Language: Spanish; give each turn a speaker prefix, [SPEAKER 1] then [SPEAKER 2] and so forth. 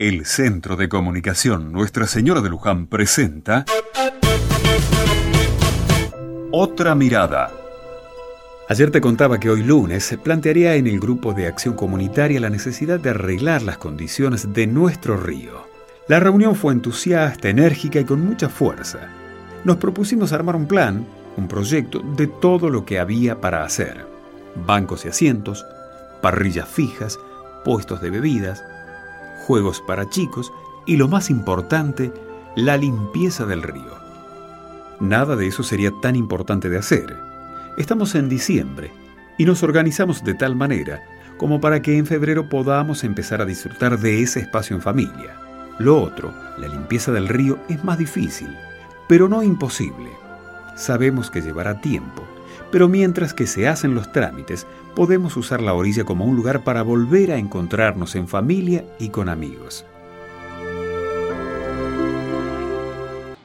[SPEAKER 1] El Centro de Comunicación Nuestra Señora de Luján presenta Otra Mirada.
[SPEAKER 2] Ayer te contaba que hoy lunes se plantearía en el grupo de acción comunitaria la necesidad de arreglar las condiciones de nuestro río. La reunión fue entusiasta, enérgica y con mucha fuerza. Nos propusimos armar un plan, un proyecto de todo lo que había para hacer. Bancos y asientos, parrillas fijas, puestos de bebidas, juegos para chicos y lo más importante, la limpieza del río. Nada de eso sería tan importante de hacer. Estamos en diciembre y nos organizamos de tal manera como para que en febrero podamos empezar a disfrutar de ese espacio en familia. Lo otro, la limpieza del río, es más difícil, pero no imposible. Sabemos que llevará tiempo, pero mientras que se hacen los trámites, podemos usar la orilla como un lugar para volver a encontrarnos en familia y con amigos.